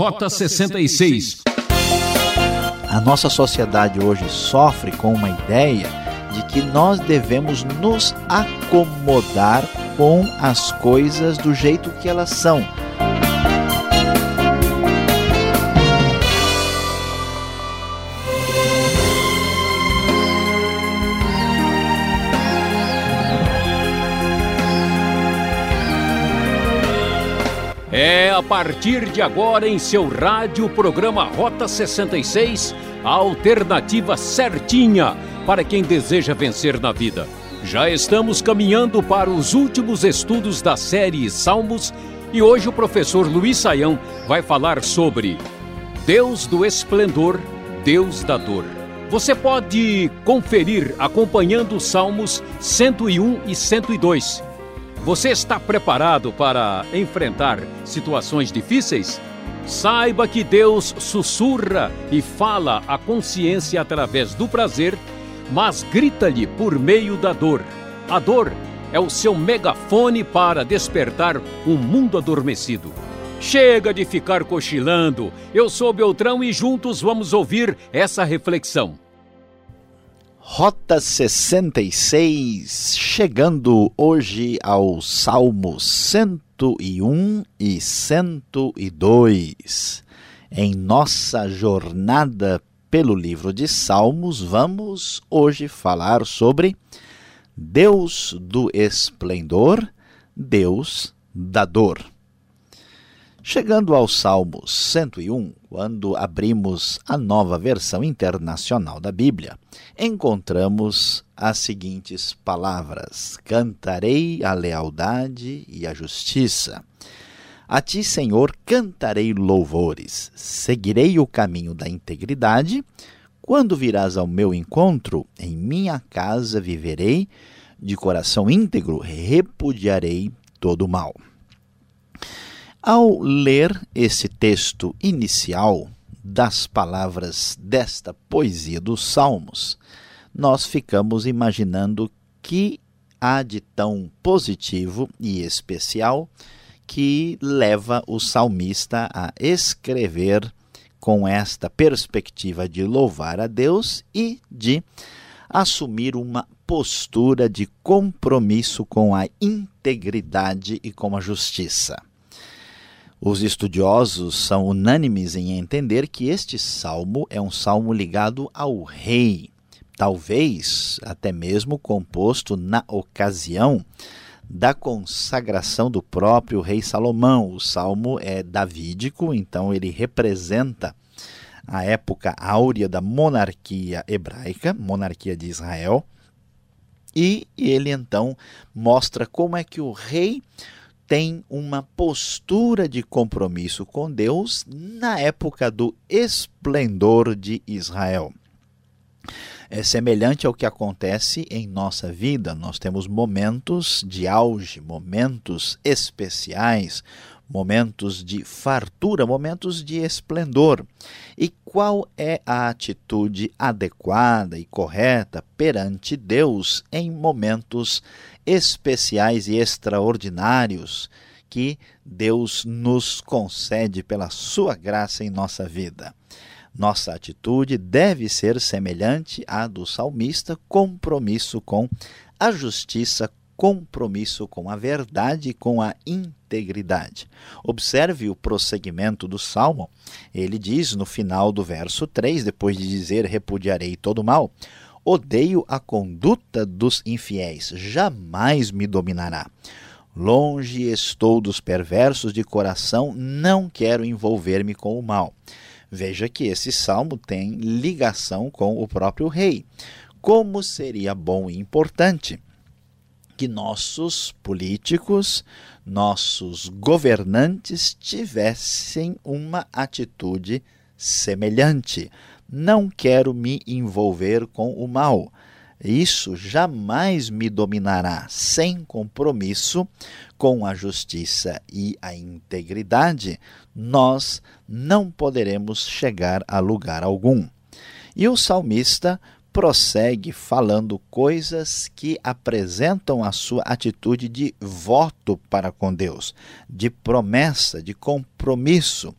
Rota 66. A nossa sociedade hoje sofre com uma ideia de que nós devemos nos acomodar com as coisas do jeito que elas são partir de agora em seu rádio, programa Rota 66, a alternativa certinha para quem deseja vencer na vida. Já estamos caminhando para os últimos estudos da série Salmos e hoje o professor Luiz Saião vai falar sobre Deus do esplendor, Deus da dor. Você pode conferir acompanhando os Salmos 101 e 102 você está preparado para enfrentar situações difíceis? Saiba que Deus sussurra e fala à consciência através do prazer, mas grita-lhe por meio da dor. A dor é o seu megafone para despertar um mundo adormecido. Chega de ficar cochilando. Eu sou Beltrão e juntos vamos ouvir essa reflexão. Rota 66, chegando hoje ao Salmos 101 e 102. Em nossa jornada pelo livro de Salmos, vamos hoje falar sobre Deus do esplendor, Deus da dor. Chegando ao Salmo 101, quando abrimos a nova versão internacional da Bíblia, encontramos as seguintes palavras: Cantarei a lealdade e a justiça. A ti, Senhor, cantarei louvores. Seguirei o caminho da integridade. Quando virás ao meu encontro, em minha casa viverei, de coração íntegro repudiarei todo o mal. Ao ler esse texto inicial das palavras desta poesia dos Salmos, nós ficamos imaginando que há de tão positivo e especial que leva o salmista a escrever com esta perspectiva de louvar a Deus e de assumir uma postura de compromisso com a integridade e com a justiça. Os estudiosos são unânimes em entender que este salmo é um salmo ligado ao rei, talvez até mesmo composto na ocasião da consagração do próprio rei Salomão. O salmo é davídico, então ele representa a época áurea da monarquia hebraica, monarquia de Israel, e ele então mostra como é que o rei tem uma postura de compromisso com Deus na época do esplendor de Israel. É semelhante ao que acontece em nossa vida. Nós temos momentos de auge, momentos especiais, momentos de fartura, momentos de esplendor. E qual é a atitude adequada e correta perante Deus em momentos especiais e extraordinários que Deus nos concede pela sua graça em nossa vida? Nossa atitude deve ser semelhante à do salmista, compromisso com a justiça, compromisso com a verdade com a integridade. Observe o prosseguimento do salmo. Ele diz no final do verso 3, depois de dizer repudiarei todo mal, odeio a conduta dos infiéis, jamais me dominará. Longe estou dos perversos de coração, não quero envolver-me com o mal. Veja que esse salmo tem ligação com o próprio rei. Como seria bom e importante que nossos políticos, nossos governantes tivessem uma atitude semelhante. Não quero me envolver com o mal. Isso jamais me dominará sem compromisso com a justiça e a integridade, nós não poderemos chegar a lugar algum. E o salmista prossegue falando coisas que apresentam a sua atitude de voto para com Deus, de promessa, de compromisso.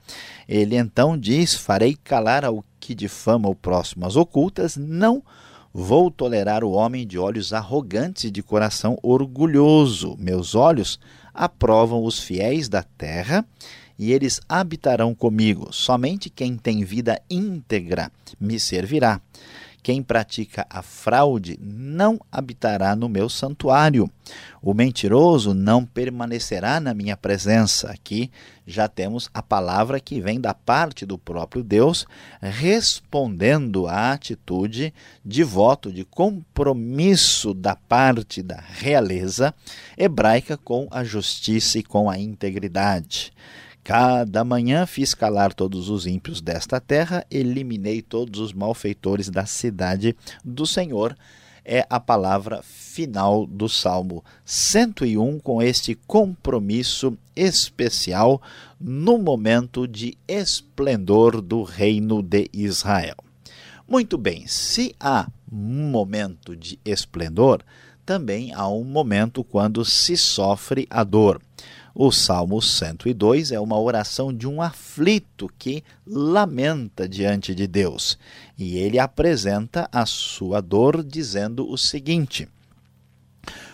Ele então diz: Farei calar ao que difama o próximo as ocultas, não vou tolerar o homem de olhos arrogantes e de coração orgulhoso. Meus olhos aprovam os fiéis da terra e eles habitarão comigo. Somente quem tem vida íntegra me servirá. Quem pratica a fraude não habitará no meu santuário. O mentiroso não permanecerá na minha presença. Aqui já temos a palavra que vem da parte do próprio Deus, respondendo à atitude de voto, de compromisso da parte da realeza hebraica com a justiça e com a integridade. Cada manhã fiz calar todos os ímpios desta terra, eliminei todos os malfeitores da cidade do Senhor. É a palavra final do Salmo 101, com este compromisso especial no momento de esplendor do reino de Israel. Muito bem, se há momento de esplendor, também há um momento quando se sofre a dor. O Salmo 102 é uma oração de um aflito que lamenta diante de Deus. E ele apresenta a sua dor dizendo o seguinte: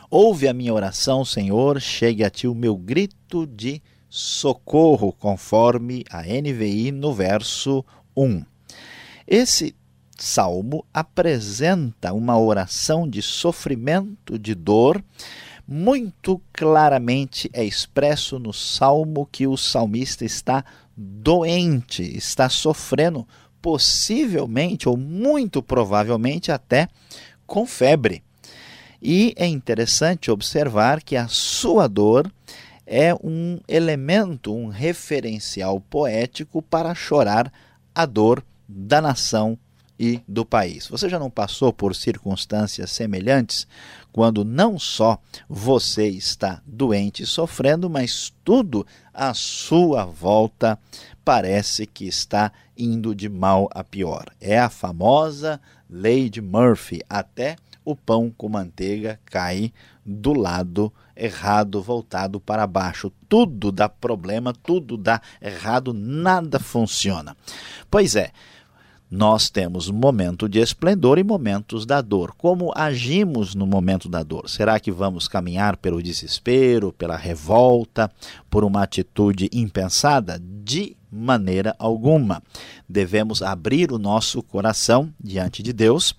Ouve a minha oração, Senhor, chegue a ti o meu grito de socorro, conforme a NVI no verso 1. Esse salmo apresenta uma oração de sofrimento, de dor, muito claramente é expresso no salmo que o salmista está doente, está sofrendo, possivelmente ou muito provavelmente até com febre. E é interessante observar que a sua dor é um elemento, um referencial poético para chorar a dor da nação e do país. Você já não passou por circunstâncias semelhantes quando não só você está doente e sofrendo, mas tudo à sua volta parece que está indo de mal a pior. É a famosa lei de Murphy, até o pão com manteiga cai do lado errado, voltado para baixo. Tudo dá problema, tudo dá errado, nada funciona. Pois é, nós temos momento de esplendor e momentos da dor. Como agimos no momento da dor? Será que vamos caminhar pelo desespero, pela revolta, por uma atitude impensada? De maneira alguma. Devemos abrir o nosso coração diante de Deus.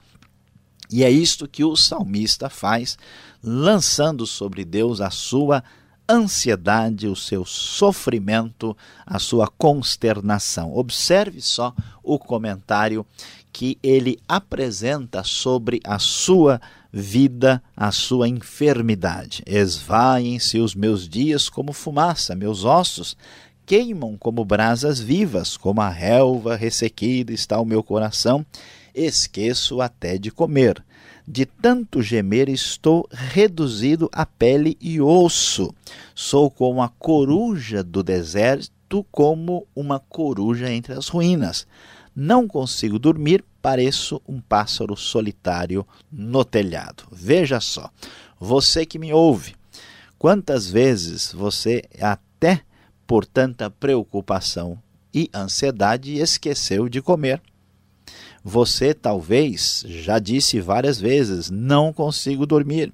E é isto que o salmista faz, lançando sobre Deus a sua ansiedade, o seu sofrimento, a sua consternação. Observe só o comentário que ele apresenta sobre a sua vida, a sua enfermidade. Esvaem-se os meus dias como fumaça, meus ossos queimam como brasas vivas, como a relva ressequida está o meu coração, esqueço até de comer. De tanto gemer, estou reduzido a pele e osso. Sou como a coruja do deserto, como uma coruja entre as ruínas. Não consigo dormir, pareço um pássaro solitário no telhado. Veja só, você que me ouve, quantas vezes você, até por tanta preocupação e ansiedade, esqueceu de comer? Você talvez já disse várias vezes: não consigo dormir,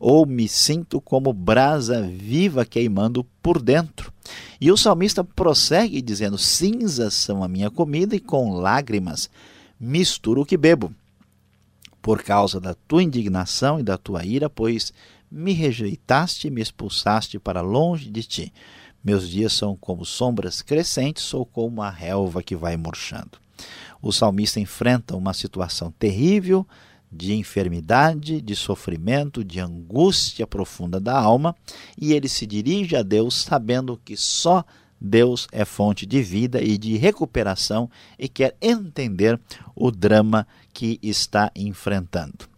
ou me sinto como brasa viva queimando por dentro. E o salmista prossegue dizendo: cinzas são a minha comida e com lágrimas misturo o que bebo. Por causa da tua indignação e da tua ira, pois me rejeitaste e me expulsaste para longe de ti. Meus dias são como sombras crescentes, sou como a relva que vai murchando o salmista enfrenta uma situação terrível de enfermidade, de sofrimento, de angústia profunda da alma, e ele se dirige a Deus sabendo que só Deus é fonte de vida e de recuperação e quer entender o drama que está enfrentando.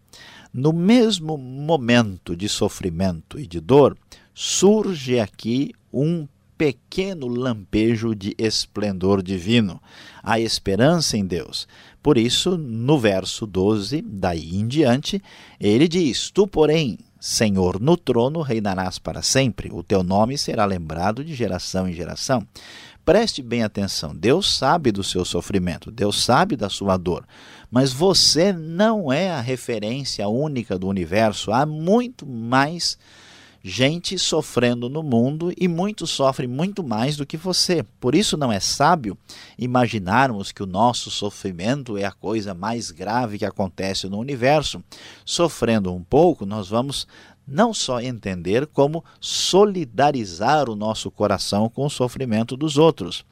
No mesmo momento de sofrimento e de dor, surge aqui um pequeno lampejo de esplendor divino, a esperança em Deus. Por isso, no verso 12, daí em diante, ele diz: Tu, porém, Senhor, no trono reinarás para sempre, o teu nome será lembrado de geração em geração. Preste bem atenção, Deus sabe do seu sofrimento, Deus sabe da sua dor, mas você não é a referência única do universo, há muito mais gente sofrendo no mundo e muitos sofrem muito mais do que você. Por isso não é sábio imaginarmos que o nosso sofrimento é a coisa mais grave que acontece no universo. Sofrendo um pouco, nós vamos não só entender, como solidarizar o nosso coração com o sofrimento dos outros.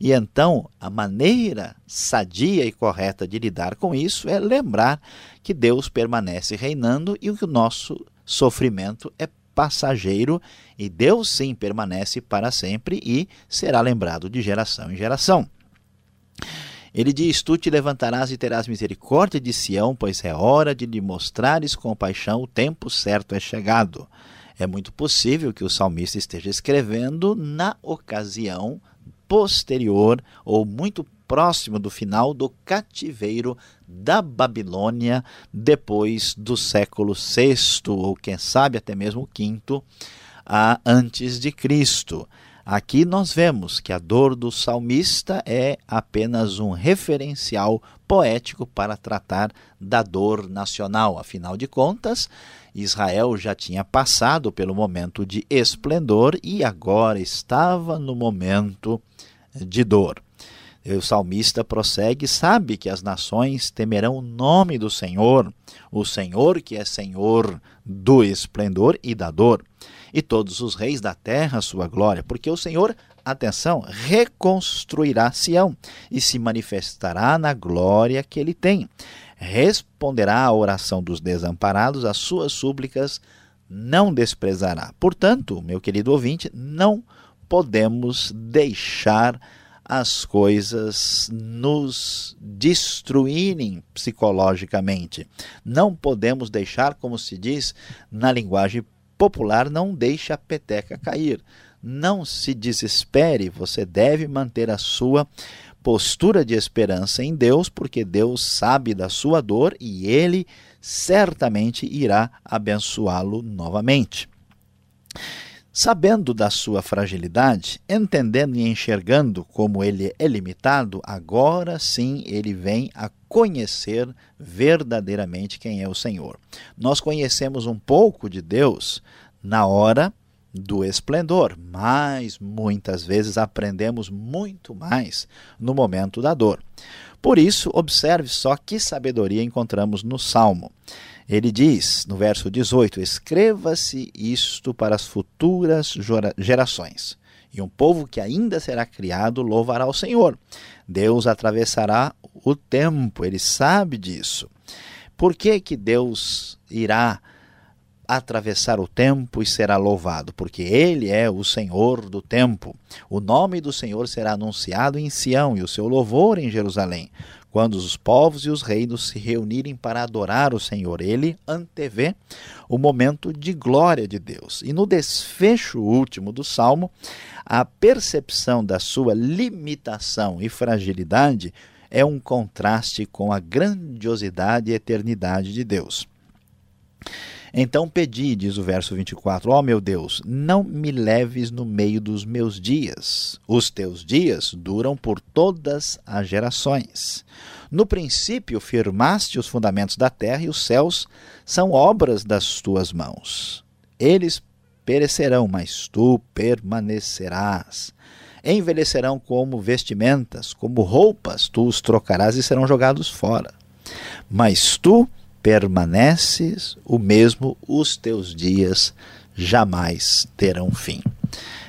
E então, a maneira sadia e correta de lidar com isso é lembrar que Deus permanece reinando e que o nosso sofrimento é passageiro e Deus sim permanece para sempre e será lembrado de geração em geração. Ele diz: Tu te levantarás e terás misericórdia de Sião, pois é hora de lhe mostrares compaixão, o tempo certo é chegado. É muito possível que o salmista esteja escrevendo na ocasião posterior ou muito próximo do final do cativeiro da Babilônia, depois do século VI, ou quem sabe até mesmo V, antes de Cristo. Aqui nós vemos que a dor do salmista é apenas um referencial poético para tratar da dor nacional. Afinal de contas, Israel já tinha passado pelo momento de esplendor e agora estava no momento de dor. O salmista prossegue, sabe que as nações temerão o nome do Senhor, o Senhor que é Senhor do esplendor e da dor, e todos os reis da terra sua glória, porque o Senhor, atenção, reconstruirá Sião e se manifestará na glória que ele tem. Responderá à oração dos desamparados, as suas súplicas não desprezará. Portanto, meu querido ouvinte, não podemos deixar as coisas nos destruírem psicologicamente. Não podemos deixar, como se diz na linguagem popular, não deixe a peteca cair. Não se desespere, você deve manter a sua postura de esperança em Deus, porque Deus sabe da sua dor e ele certamente irá abençoá-lo novamente. Sabendo da sua fragilidade, entendendo e enxergando como ele é limitado, agora sim ele vem a conhecer verdadeiramente quem é o Senhor. Nós conhecemos um pouco de Deus na hora do esplendor, mas muitas vezes aprendemos muito mais no momento da dor. Por isso, observe só que sabedoria encontramos no Salmo. Ele diz, no verso 18: Escreva-se isto para as futuras gerações. E um povo que ainda será criado louvará o Senhor. Deus atravessará o tempo, ele sabe disso. Por que, que Deus irá atravessar o tempo e será louvado? Porque ele é o Senhor do tempo. O nome do Senhor será anunciado em Sião e o seu louvor em Jerusalém quando os povos e os reinos se reunirem para adorar o Senhor. Ele antevê o momento de glória de Deus. E no desfecho último do salmo, a percepção da sua limitação e fragilidade é um contraste com a grandiosidade e eternidade de Deus. Então pedi, diz o verso 24: Ó oh, meu Deus, não me leves no meio dos meus dias. Os teus dias duram por todas as gerações. No princípio firmaste os fundamentos da terra e os céus são obras das tuas mãos. Eles perecerão, mas tu permanecerás. Envelhecerão como vestimentas, como roupas, tu os trocarás e serão jogados fora. Mas tu permaneces o mesmo, os teus dias jamais terão fim.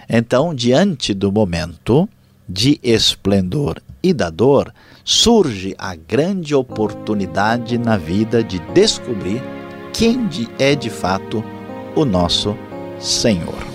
Então, diante do momento de esplendor e da dor, surge a grande oportunidade na vida de descobrir quem é de fato o nosso Senhor.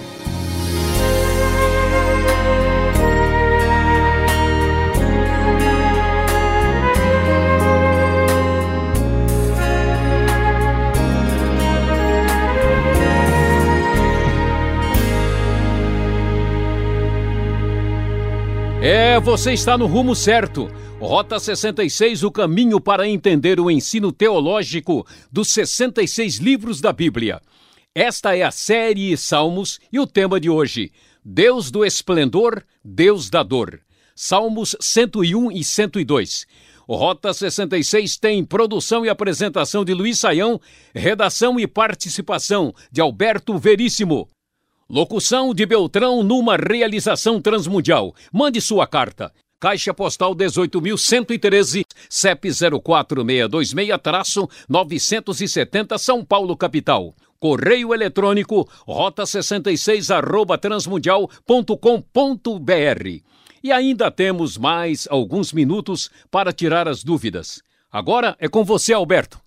Você está no rumo certo. Rota 66, o caminho para entender o ensino teológico dos 66 livros da Bíblia. Esta é a série Salmos e o tema de hoje: Deus do esplendor, Deus da dor. Salmos 101 e 102. Rota 66 tem produção e apresentação de Luiz Saião, redação e participação de Alberto Veríssimo. Locução de Beltrão numa realização transmundial. Mande sua carta. Caixa Postal 18.113, CEP 04626-970 São Paulo, capital. Correio eletrônico rota66 arroba transmundial.com.br. E ainda temos mais alguns minutos para tirar as dúvidas. Agora é com você, Alberto.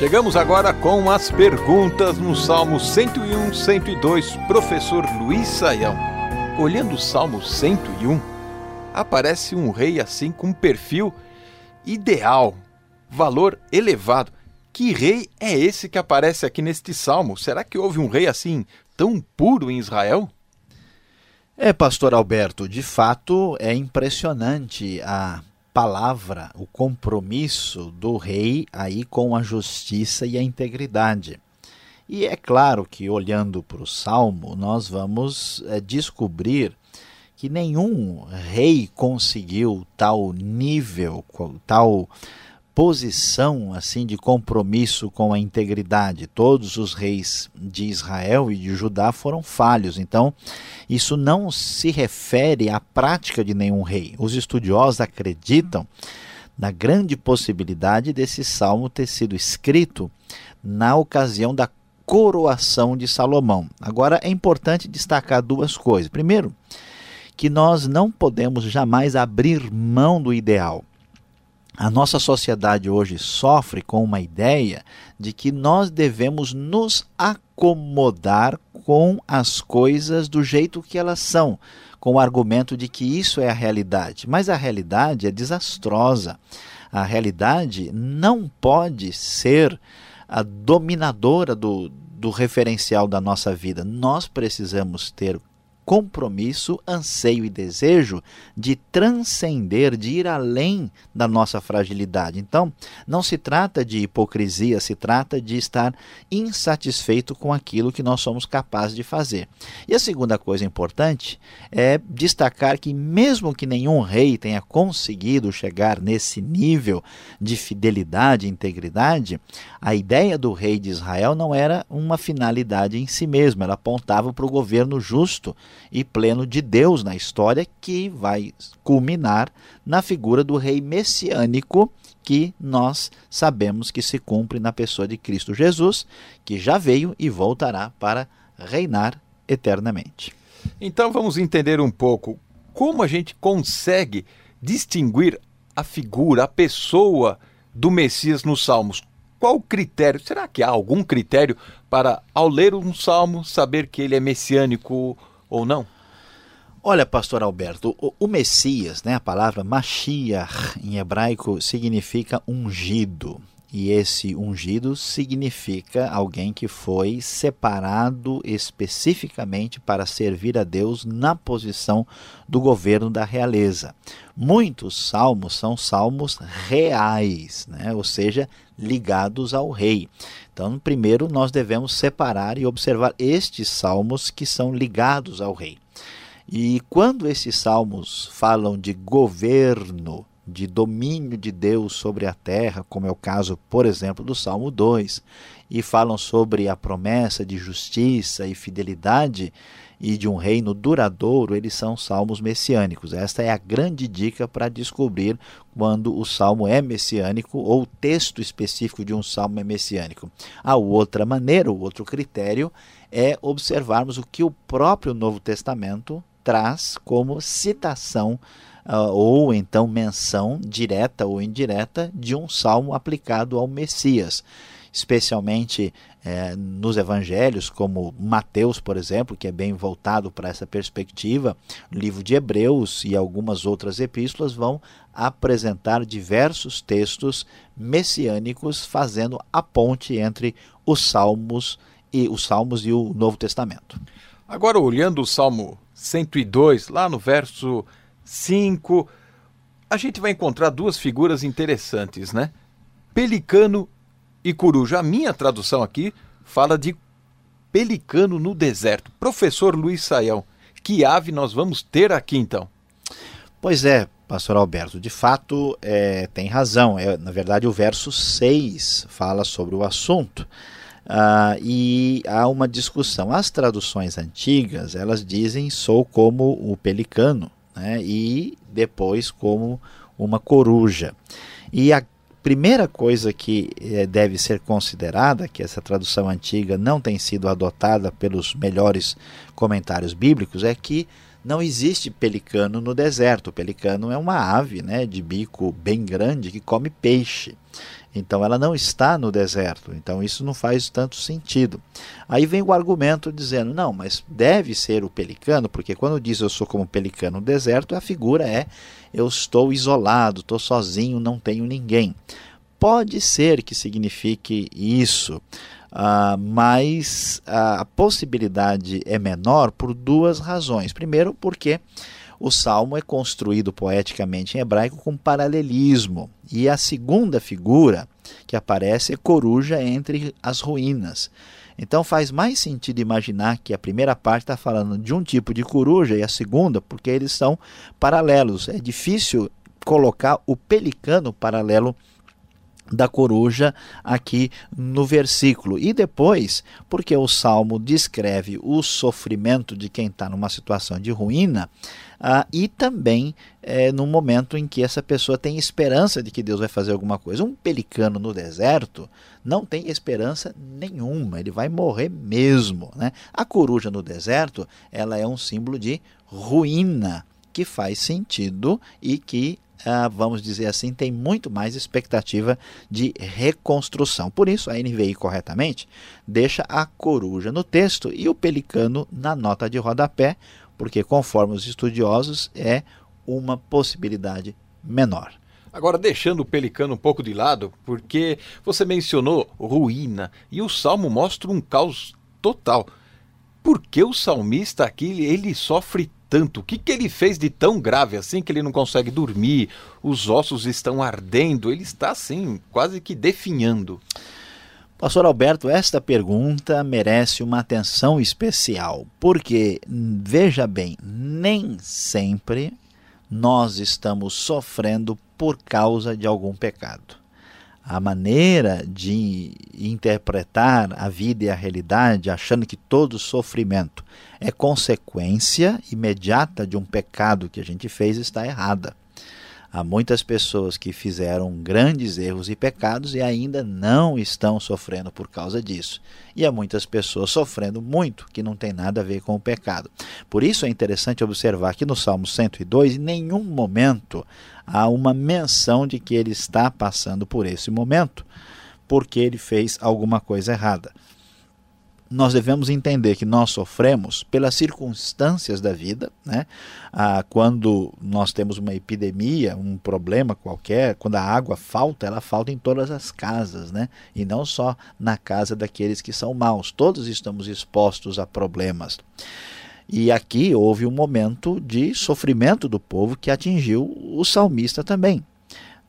Chegamos agora com as perguntas no Salmo 101, 102, professor Luiz Saião. Olhando o Salmo 101, aparece um rei assim com um perfil ideal, valor elevado. Que rei é esse que aparece aqui neste salmo? Será que houve um rei assim tão puro em Israel? É, pastor Alberto, de fato é impressionante a palavra, o compromisso do rei aí com a justiça e a integridade. E é claro que, olhando para o Salmo, nós vamos é, descobrir que nenhum rei conseguiu tal nível, tal posição assim de compromisso com a integridade. Todos os reis de Israel e de Judá foram falhos. Então, isso não se refere à prática de nenhum rei. Os estudiosos acreditam na grande possibilidade desse salmo ter sido escrito na ocasião da coroação de Salomão. Agora é importante destacar duas coisas. Primeiro, que nós não podemos jamais abrir mão do ideal. A nossa sociedade hoje sofre com uma ideia de que nós devemos nos acomodar com as coisas do jeito que elas são, com o argumento de que isso é a realidade. Mas a realidade é desastrosa. A realidade não pode ser a dominadora do, do referencial da nossa vida. Nós precisamos ter compromisso, anseio e desejo de transcender, de ir além da nossa fragilidade. Então, não se trata de hipocrisia, se trata de estar insatisfeito com aquilo que nós somos capazes de fazer. E a segunda coisa importante é destacar que, mesmo que nenhum rei tenha conseguido chegar nesse nível de fidelidade e integridade, a ideia do rei de Israel não era uma finalidade em si mesma, ela apontava para o governo justo e pleno de Deus na história, que vai culminar na figura do rei messiânico que nós sabemos que se cumpre na pessoa de Cristo Jesus, que já veio e voltará para reinar eternamente. Então vamos entender um pouco como a gente consegue distinguir a figura, a pessoa do Messias nos Salmos. Qual o critério? Será que há algum critério para, ao ler um salmo, saber que ele é messiânico ou não? Olha, pastor Alberto, o, o, Messias, né, a palavra Mashiach em hebraico significa ungido. E esse ungido significa alguém que foi separado especificamente para servir a Deus na posição do governo da realeza. Muitos salmos são salmos reais, né? ou seja, ligados ao rei. Então, primeiro nós devemos separar e observar estes salmos que são ligados ao rei. E quando esses salmos falam de governo, de domínio de Deus sobre a terra, como é o caso, por exemplo, do Salmo 2, e falam sobre a promessa de justiça e fidelidade e de um reino duradouro, eles são salmos messiânicos. Esta é a grande dica para descobrir quando o salmo é messiânico ou o texto específico de um salmo é messiânico. A outra maneira, o outro critério é observarmos o que o próprio Novo Testamento traz como citação ou então menção direta ou indireta de um salmo aplicado ao Messias. especialmente é, nos evangelhos, como Mateus, por exemplo, que é bem voltado para essa perspectiva, o livro de Hebreus e algumas outras epístolas vão apresentar diversos textos messiânicos fazendo a ponte entre os salmos e os salmos e o Novo Testamento. Agora olhando o Salmo 102, lá no verso 5, a gente vai encontrar duas figuras interessantes, né? Pelicano e coruja. A minha tradução aqui fala de pelicano no deserto. Professor Luiz Saião, que ave nós vamos ter aqui então? Pois é, pastor Alberto, de fato é, tem razão. É, na verdade, o verso 6 fala sobre o assunto. Uh, e há uma discussão. As traduções antigas, elas dizem sou como o pelicano, né? e depois como uma coruja. E a primeira coisa que eh, deve ser considerada, que essa tradução antiga não tem sido adotada pelos melhores comentários bíblicos, é que não existe pelicano no deserto. O pelicano é uma ave né, de bico bem grande que come peixe. Então ela não está no deserto. Então isso não faz tanto sentido. Aí vem o argumento dizendo: não, mas deve ser o pelicano, porque quando diz eu sou como pelicano no deserto, a figura é eu estou isolado, estou sozinho, não tenho ninguém. Pode ser que signifique isso, uh, mas a possibilidade é menor por duas razões. Primeiro, porque o salmo é construído poeticamente em hebraico com paralelismo. E a segunda figura que aparece é coruja entre as ruínas. Então faz mais sentido imaginar que a primeira parte está falando de um tipo de coruja e a segunda, porque eles são paralelos. É difícil colocar o pelicano paralelo da coruja aqui no versículo. E depois, porque o salmo descreve o sofrimento de quem está numa situação de ruína, ah, e também é, no momento em que essa pessoa tem esperança de que Deus vai fazer alguma coisa. Um pelicano no deserto não tem esperança nenhuma, ele vai morrer mesmo. Né? A coruja no deserto ela é um símbolo de ruína, que faz sentido e que ah, vamos dizer assim, tem muito mais expectativa de reconstrução. Por isso, a NVI corretamente deixa a coruja no texto e o pelicano na nota de rodapé, porque, conforme os estudiosos, é uma possibilidade menor. Agora, deixando o pelicano um pouco de lado, porque você mencionou ruína e o salmo mostra um caos total. Por que o salmista aqui ele sofre tanto? O que, que ele fez de tão grave assim que ele não consegue dormir? Os ossos estão ardendo, ele está assim, quase que definhando. Pastor Alberto, esta pergunta merece uma atenção especial, porque, veja bem, nem sempre nós estamos sofrendo por causa de algum pecado a maneira de interpretar a vida e a realidade, achando que todo sofrimento é consequência imediata de um pecado que a gente fez, está errada. Há muitas pessoas que fizeram grandes erros e pecados e ainda não estão sofrendo por causa disso. E há muitas pessoas sofrendo muito que não tem nada a ver com o pecado. Por isso é interessante observar que no Salmo 102, em nenhum momento há uma menção de que ele está passando por esse momento porque ele fez alguma coisa errada nós devemos entender que nós sofremos pelas circunstâncias da vida, né? Ah, quando nós temos uma epidemia, um problema qualquer, quando a água falta, ela falta em todas as casas, né? E não só na casa daqueles que são maus. Todos estamos expostos a problemas. E aqui houve um momento de sofrimento do povo que atingiu o salmista também.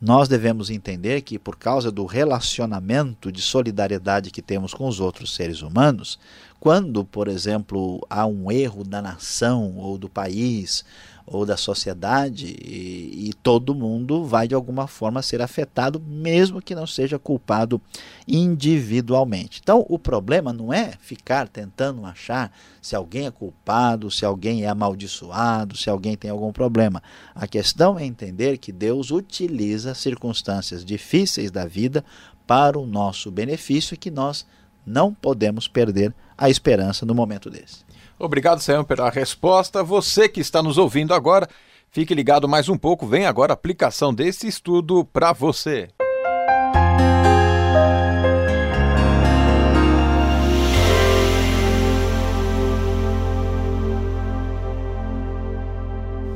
Nós devemos entender que, por causa do relacionamento de solidariedade que temos com os outros seres humanos, quando, por exemplo, há um erro da nação ou do país ou da sociedade e, e, todo mundo vai de alguma forma ser afetado, mesmo que não seja culpado individualmente. Então, o problema não é ficar tentando achar se alguém é culpado, se alguém é amaldiçoado, se alguém tem algum problema. A questão é entender que Deus utiliza circunstâncias difíceis da vida para o nosso benefício e que nós não podemos perder a esperança no momento desse. Obrigado, Sam, pela resposta. Você que está nos ouvindo agora, fique ligado mais um pouco. Vem agora a aplicação desse estudo para você.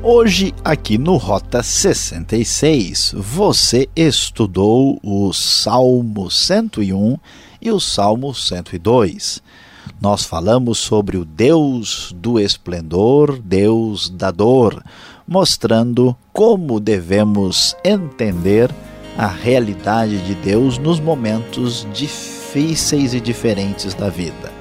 Hoje, aqui no Rota 66, você estudou o Salmo 101 e o Salmo 102. Nós falamos sobre o Deus do esplendor, Deus da dor, mostrando como devemos entender a realidade de Deus nos momentos difíceis e diferentes da vida.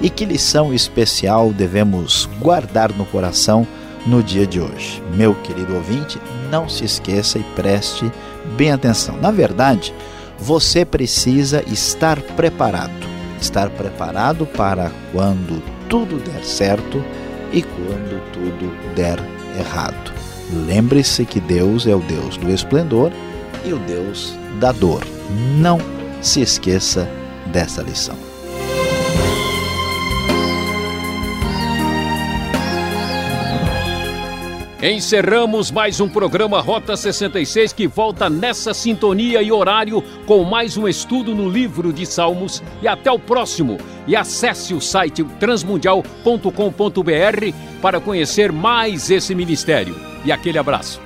E que lição especial devemos guardar no coração no dia de hoje. Meu querido ouvinte, não se esqueça e preste bem atenção. Na verdade, você precisa estar preparado. Estar preparado para quando tudo der certo e quando tudo der errado. Lembre-se que Deus é o Deus do esplendor e o Deus da dor. Não se esqueça dessa lição. Encerramos mais um programa Rota 66 que volta nessa sintonia e horário com mais um estudo no livro de Salmos. E até o próximo. E acesse o site transmundial.com.br para conhecer mais esse ministério. E aquele abraço.